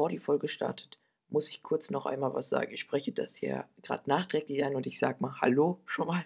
bevor die Folge startet, muss ich kurz noch einmal was sagen. Ich spreche das hier gerade nachträglich ein und ich sage mal Hallo schon mal.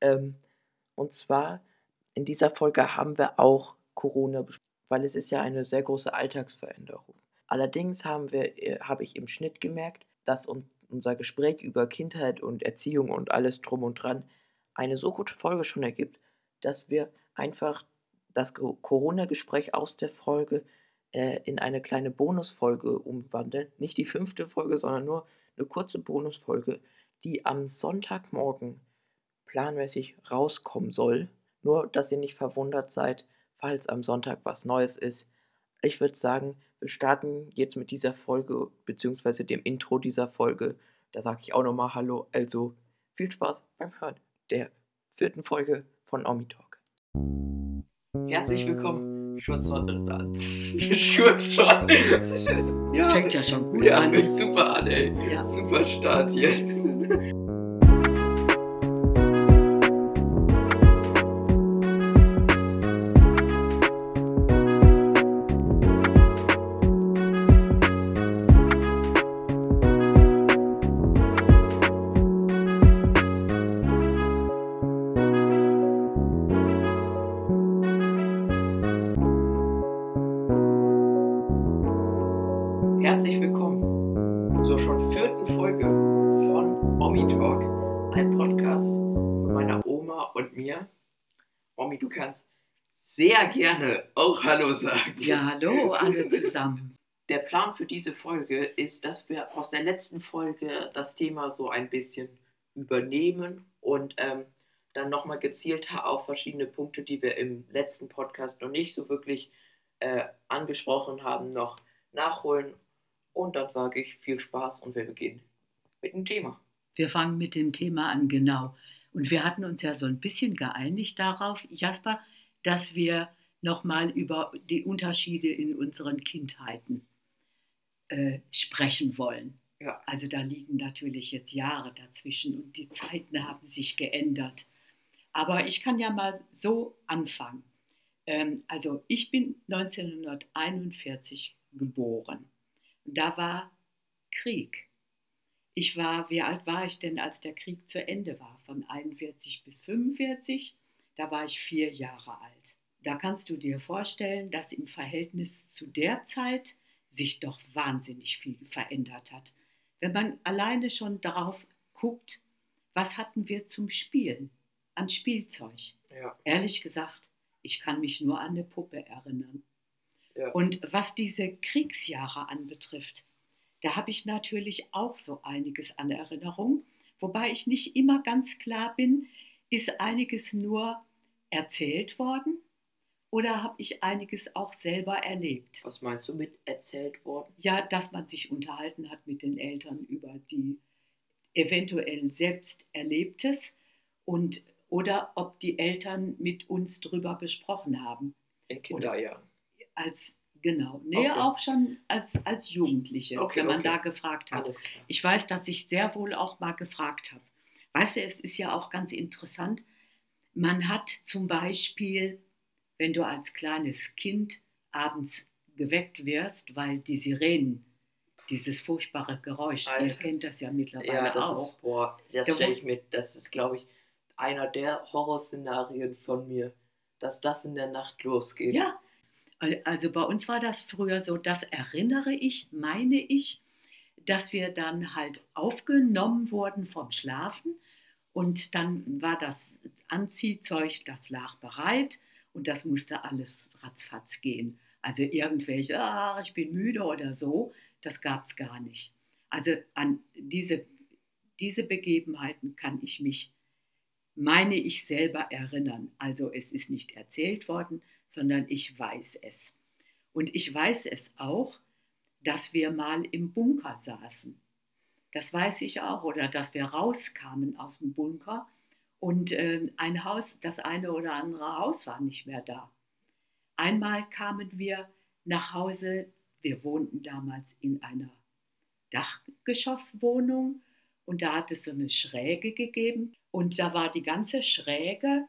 Ähm, und zwar in dieser Folge haben wir auch Corona weil es ist ja eine sehr große Alltagsveränderung. Allerdings haben äh, habe ich im Schnitt gemerkt, dass uns unser Gespräch über Kindheit und Erziehung und alles drum und dran eine so gute Folge schon ergibt, dass wir einfach das Corona-Gespräch aus der Folge äh, in eine kleine Bonusfolge umwandeln. Nicht die fünfte Folge, sondern nur eine kurze Bonusfolge, die am Sonntagmorgen planmäßig rauskommen soll. Nur, dass ihr nicht verwundert seid, falls am Sonntag was Neues ist. Ich würde sagen, wir starten jetzt mit dieser Folge, beziehungsweise dem Intro dieser Folge. Da sage ich auch nochmal Hallo. Also viel Spaß beim Hören der vierten Folge von Omi Talk. Herzlich willkommen Schurzorn. Schurzorn. ja, fängt ja schon gut ja, an. Fängt super an, ey. Ja. Super Start hier. du kannst sehr gerne auch Hallo sagen. Ja, hallo alle zusammen. Der Plan für diese Folge ist, dass wir aus der letzten Folge das Thema so ein bisschen übernehmen und ähm, dann nochmal gezielt auf verschiedene Punkte, die wir im letzten Podcast noch nicht so wirklich äh, angesprochen haben, noch nachholen. Und dann sage ich viel Spaß und wir beginnen mit dem Thema. Wir fangen mit dem Thema an, genau. Und wir hatten uns ja so ein bisschen geeinigt darauf, Jasper, dass wir nochmal über die Unterschiede in unseren Kindheiten äh, sprechen wollen. Ja. Also da liegen natürlich jetzt Jahre dazwischen und die Zeiten haben sich geändert. Aber ich kann ja mal so anfangen. Ähm, also ich bin 1941 geboren. Da war Krieg. Ich war, wie alt war ich denn, als der Krieg zu Ende war? Von 41 bis 45, da war ich vier Jahre alt. Da kannst du dir vorstellen, dass im Verhältnis zu der Zeit sich doch wahnsinnig viel verändert hat. Wenn man alleine schon darauf guckt, was hatten wir zum Spielen an Spielzeug? Ja. Ehrlich gesagt, ich kann mich nur an eine Puppe erinnern. Ja. Und was diese Kriegsjahre anbetrifft, da habe ich natürlich auch so einiges an Erinnerung, wobei ich nicht immer ganz klar bin, ist einiges nur erzählt worden oder habe ich einiges auch selber erlebt? Was meinst du mit erzählt worden? Ja, dass man sich unterhalten hat mit den Eltern über die eventuell selbst Erlebtes und oder ob die Eltern mit uns drüber gesprochen haben. In Kinderjahren. Als Genau, nee, okay. auch schon als, als Jugendliche, okay, wenn man okay. da gefragt hat. Ich weiß, dass ich sehr wohl auch mal gefragt habe. Weißt du, es ist ja auch ganz interessant, man hat zum Beispiel, wenn du als kleines Kind abends geweckt wirst, weil die Sirenen, dieses furchtbare Geräusch, Alter. ihr kennt das ja mittlerweile ja, das auch. Ist, boah, das stelle ich mir, das ist, glaube ich, einer der Horrorszenarien von mir, dass das in der Nacht losgeht. Ja, also bei uns war das früher so, das erinnere ich, meine ich, dass wir dann halt aufgenommen wurden vom Schlafen und dann war das Anziehzeug, das lag bereit und das musste alles ratzfatz gehen. Also irgendwelche, ah, ich bin müde oder so, das gab es gar nicht. Also an diese, diese Begebenheiten kann ich mich, meine ich selber erinnern. Also es ist nicht erzählt worden, sondern ich weiß es. Und ich weiß es auch, dass wir mal im Bunker saßen. Das weiß ich auch. Oder dass wir rauskamen aus dem Bunker und äh, ein Haus, das eine oder andere Haus war nicht mehr da. Einmal kamen wir nach Hause, wir wohnten damals in einer Dachgeschosswohnung und da hat es so eine Schräge gegeben und da war die ganze Schräge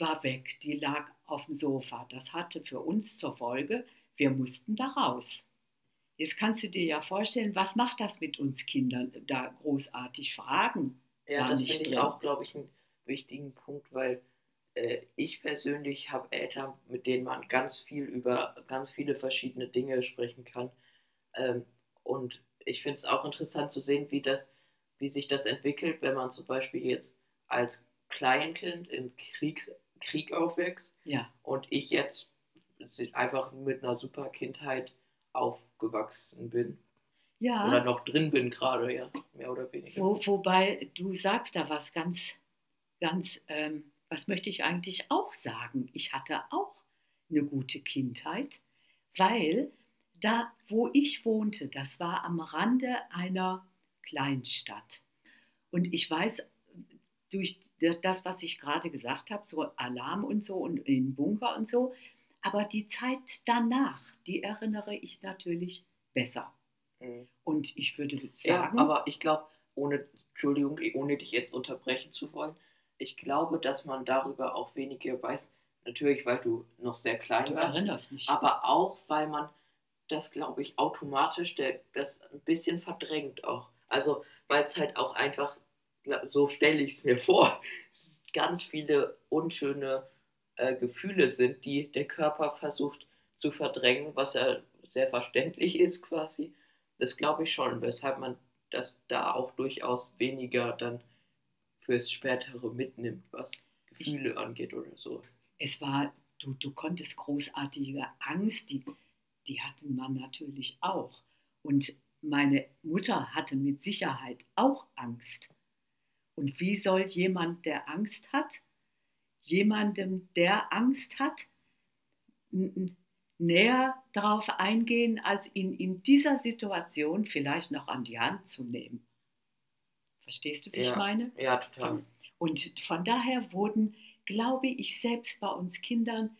war weg, die lag auf dem Sofa. Das hatte für uns zur Folge, wir mussten da raus. Jetzt kannst du dir ja vorstellen, was macht das mit uns Kindern da großartig fragen? Ja, das finde ich auch, glaube ich, einen wichtigen Punkt, weil äh, ich persönlich habe Eltern, mit denen man ganz viel über ganz viele verschiedene Dinge sprechen kann. Ähm, und ich finde es auch interessant zu sehen, wie das, wie sich das entwickelt, wenn man zum Beispiel jetzt als Kleinkind im Krieg, Krieg aufwächst Ja, und ich jetzt einfach mit einer super Kindheit aufgewachsen bin. ja. Oder noch drin bin gerade, ja, mehr oder weniger. Wo, wobei du sagst da was ganz, ganz, ähm, was möchte ich eigentlich auch sagen? Ich hatte auch eine gute Kindheit, weil da, wo ich wohnte, das war am Rande einer Kleinstadt. Und ich weiß, durch das, was ich gerade gesagt habe, so Alarm und so und im Bunker und so, aber die Zeit danach, die erinnere ich natürlich besser. Mhm. Und ich würde Ja, sagen, aber ich glaube, ohne, Entschuldigung, ohne dich jetzt unterbrechen zu wollen, ich glaube, dass man darüber auch weniger weiß. Natürlich, weil du noch sehr klein du warst, erinnerst mich. aber auch, weil man das, glaube ich, automatisch der, das ein bisschen verdrängt auch. Also, weil es halt auch einfach, so stelle ich es mir vor, ganz viele unschöne äh, Gefühle sind, die der Körper versucht zu verdrängen, was ja sehr verständlich ist quasi. Das glaube ich schon, weshalb man das da auch durchaus weniger dann fürs Spätere mitnimmt, was Gefühle angeht oder so. es war, du, du konntest großartige Angst, die, die hatten man natürlich auch. Und meine Mutter hatte mit Sicherheit auch Angst. Und wie soll jemand, der Angst hat, jemandem, der Angst hat, näher darauf eingehen, als ihn in dieser Situation vielleicht noch an die Hand zu nehmen? Verstehst du, wie ich Ja. meine? Ja, total. Und von daher wurden, glaube ich, selbst bei uns Kindern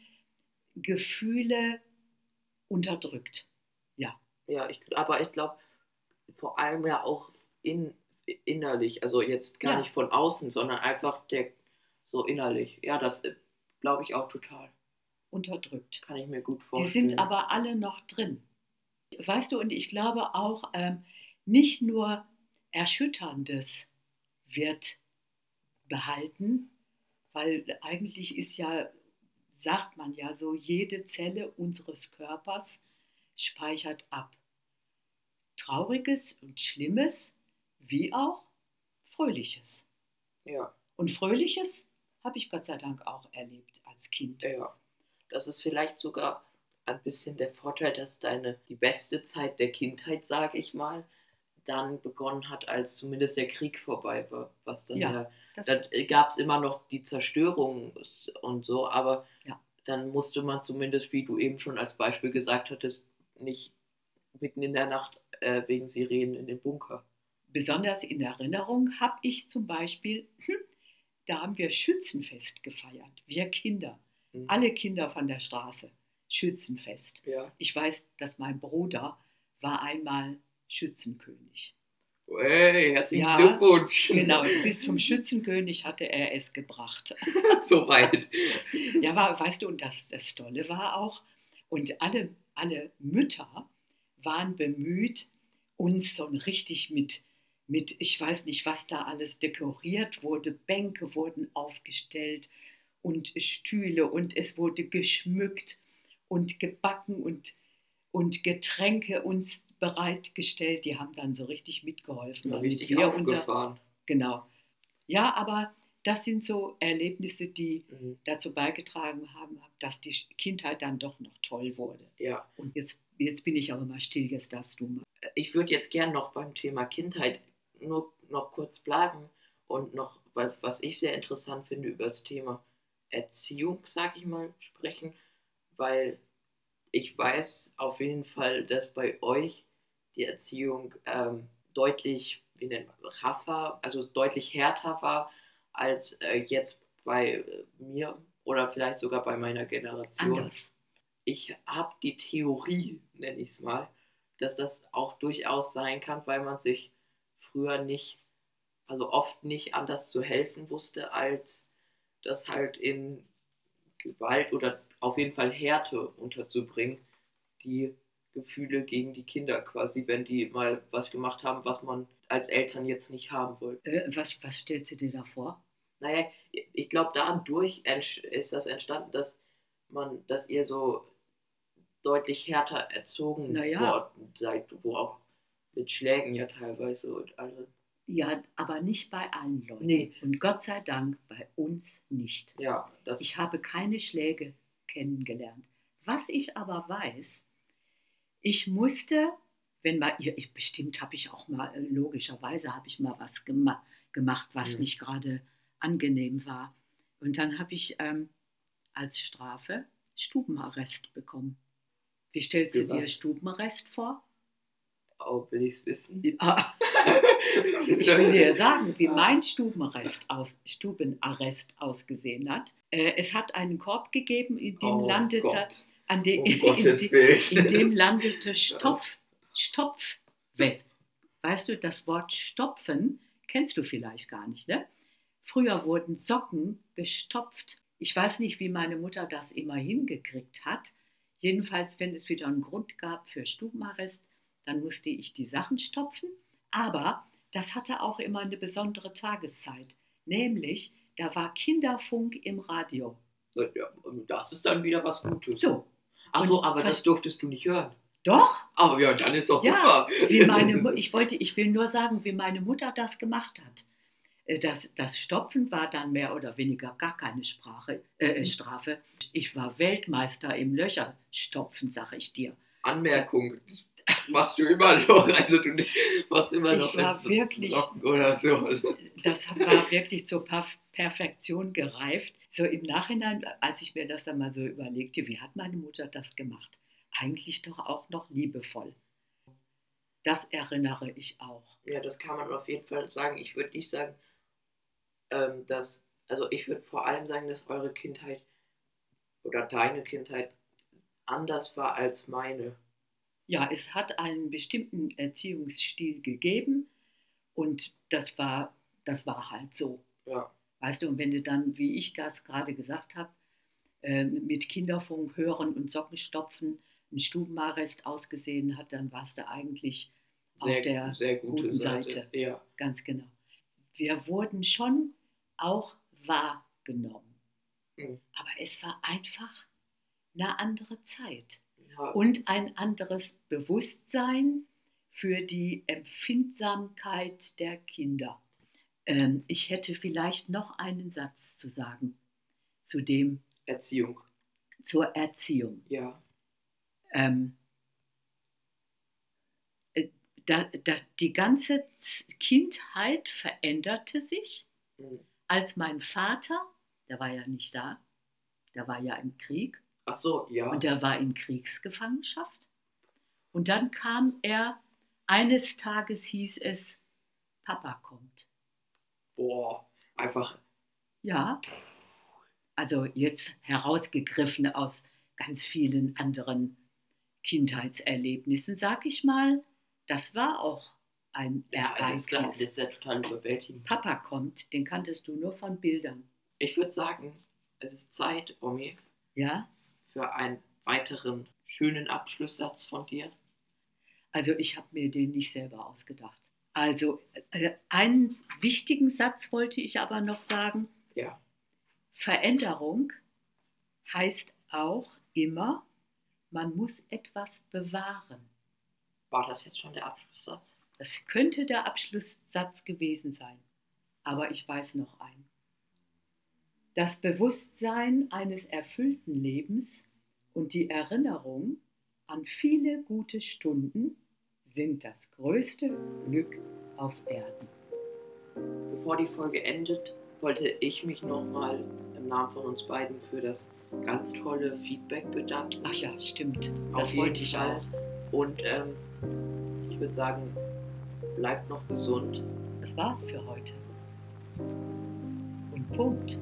Gefühle unterdrückt. Ja, Ja, ich, aber ich glaube, vor allem ja auch in, innerlich, also jetzt gar Ja. nicht von außen, sondern einfach der so innerlich. Ja, das glaube ich auch total. unterdrückt. Kann ich mir gut Die vorstellen. sind aber alle noch drin. Weißt du, und ich glaube auch, ähm, nicht nur Erschütterndes wird behalten, weil eigentlich ist ja, sagt man ja so, jede Zelle unseres Körpers speichert ab. Trauriges und Schlimmes, wie auch Fröhliches. Ja, Und Fröhliches habe ich Gott sei Dank auch erlebt als Kind. ja. Das ist vielleicht sogar ein bisschen der Vorteil, dass deine, die beste Zeit der Kindheit, sage ich mal, dann begonnen hat, als zumindest der Krieg vorbei war. Was dann Ja, ja Dann gab es immer noch die Zerstörung und so, aber Ja. dann musste man zumindest, wie du eben schon als Beispiel gesagt hattest, nicht mitten in der Nacht äh, wegen Sirenen in den Bunker. Besonders in Erinnerung habe ich zum Beispiel, hm, da haben wir Schützenfest gefeiert, wir Kinder, Mhm. alle Kinder von der Straße, Schützenfest. Ja. Ich weiß, dass mein Bruder war einmal Schützenkönig. Hey, herzlichen Ja, Glückwunsch. Genau, bis zum Schützenkönig hatte er es gebracht. Soweit. Ja, war, weißt du, und das, das Tolle war auch, und alle, alle Mütter waren bemüht, uns so richtig mit, mit, ich weiß nicht, was da alles dekoriert wurde, Bänke wurden aufgestellt und Stühle und es wurde geschmückt und gebacken und, und Getränke uns bereitgestellt. Die haben dann so richtig mitgeholfen. Ja, richtig aufgefahren. Genau. Ja, aber das sind so Erlebnisse, die Mhm. dazu beigetragen haben, dass die Kindheit dann doch noch toll wurde. Ja. Und jetzt, jetzt bin ich aber mal still, jetzt darfst du mal. Ich würde jetzt gern noch beim Thema Kindheit nur noch kurz bleiben und noch, was, was ich sehr interessant finde, über das Thema Erziehung, sag ich mal, sprechen, weil ich weiß auf jeden Fall, dass bei euch die Erziehung ähm, deutlich, wie nennt man, raffer, also deutlich härter war als äh, jetzt bei äh, mir oder vielleicht sogar bei meiner Generation Anders. ich habe die Theorie, nenne ich es mal, dass das auch durchaus sein kann, weil man sich früher nicht, also oft nicht anders zu helfen wusste, als das halt in Gewalt oder auf jeden Fall Härte unterzubringen, die Gefühle gegen die Kinder quasi, wenn die mal was gemacht haben, was man als Eltern jetzt nicht haben wollte. Äh, was, was stellst du dir da vor? Naja, ich glaube, dadurch ist das entstanden, dass man, dass ihr so deutlich härter erzogen Na ja. worden seid, wo auch mit Schlägen ja teilweise und allem. Ja, aber nicht bei allen Leuten. Nee. Und Gott sei Dank bei uns nicht. Ja, das Ich habe keine Schläge kennengelernt. Was ich aber weiß, ich musste, wenn mal, ihr- ich, bestimmt habe ich auch mal, äh, logischerweise habe ich mal was gema gemacht, was Mhm. nicht gerade angenehm war. Und dann habe ich ähm, als Strafe Stubenarrest bekommen. Wie stellst du dir? Stubenarrest vor? Auch will ich es wissen. Ah, Ich will dir sagen, wie mein Stubenarrest, aus, Stubenarrest ausgesehen hat. Äh, es hat einen Korb gegeben, in dem Oh landete, Gott, an de, um in, in dem landete Stopf, Stopfwest. Weißt du, das Wort Stopfen kennst du vielleicht gar nicht, ne? Früher wurden Socken gestopft. Ich weiß nicht, wie meine Mutter das immer hingekriegt hat. Jedenfalls, wenn es wieder einen Grund gab für Stubenarrest, dann musste ich die Sachen stopfen. Aber das hatte auch immer eine besondere Tageszeit. Nämlich, da war Kinderfunk im Radio. Ja, das ist dann wieder was Gutes. So, Ach so, Und aber das durftest du nicht hören. doch, Aber ja, dann ist doch Ja, super. wie meine, ich wollte, ich will nur sagen, wie meine Mutter das gemacht hat. Äh, Das, das Stopfen war dann mehr oder weniger gar keine Sprache, äh, Strafe. Ich war Weltmeister im Löcherstopfen, sag ich dir. Anmerkung, machst du immer noch. Also du machst immer Ich noch war in so wirklich- Socken oder so. Das war wirklich zur Perf- Perfektion gereift. So im Nachhinein, als ich mir das dann mal so überlegte, wie hat meine Mutter das gemacht? Eigentlich doch auch noch liebevoll. Das erinnere ich auch. Ja, das kann man auf jeden Fall sagen. Ich würde nicht sagen, ähm, dass, also ich würde vor allem sagen, dass eure Kindheit oder deine Kindheit anders war als meine. Ja, es hat einen bestimmten Erziehungsstil gegeben und das war, das war halt so. Ja, Weißt du, und wenn du dann, wie ich das gerade gesagt habe, ähm, mit Kinderfunk hören und Socken stopfen, ein Stubenarrest ausgesehen hat, dann warst du eigentlich auf sehr, der sehr gute guten Seite. Seite. Ja, ganz genau. Wir wurden schon auch wahrgenommen. Mhm. Aber es war einfach eine andere Zeit ja. und ein anderes Bewusstsein für die Empfindsamkeit der Kinder. Ähm, ich hätte vielleicht noch einen Satz zu sagen zu dem, Erziehung. zur Erziehung. Ja, Ähm, äh, da, da, die ganze Kindheit veränderte sich, Mhm. als mein Vater, der war ja nicht da, der war ja im Krieg, ach so, ja. Und er war in Kriegsgefangenschaft. Und dann kam er, eines Tages hieß es, Papa kommt. Boah, einfach, Ja, also jetzt herausgegriffen aus ganz vielen anderen Kindheitserlebnissen, sag ich mal, das war auch ein ja, Ereignis. das ist ja total überwältigend. Papa kommt, den kanntest du nur von Bildern. Ich würde sagen, es ist Zeit, Omi, Ja, für einen weiteren schönen Abschlusssatz von dir. also ich habe mir den nicht selber ausgedacht. Also äh, einen wichtigen Satz wollte ich aber noch sagen. Ja, Veränderung heißt auch immer, man muss etwas bewahren. war das jetzt schon der Abschlusssatz? Das könnte der Abschlusssatz gewesen sein, aber ich weiß noch einen. Das Bewusstsein eines erfüllten Lebens und die Erinnerung an viele gute Stunden sind das größte Glück auf Erden. Bevor die Folge endet, wollte ich mich nochmal im Namen von uns beiden für das ganz tolle Feedback bedanken. Ach ja, stimmt. Auf Das jeden wollte ich Fall. auch. Und ähm, ich würde sagen, bleibt noch gesund. Das war's für heute. Und Punkt.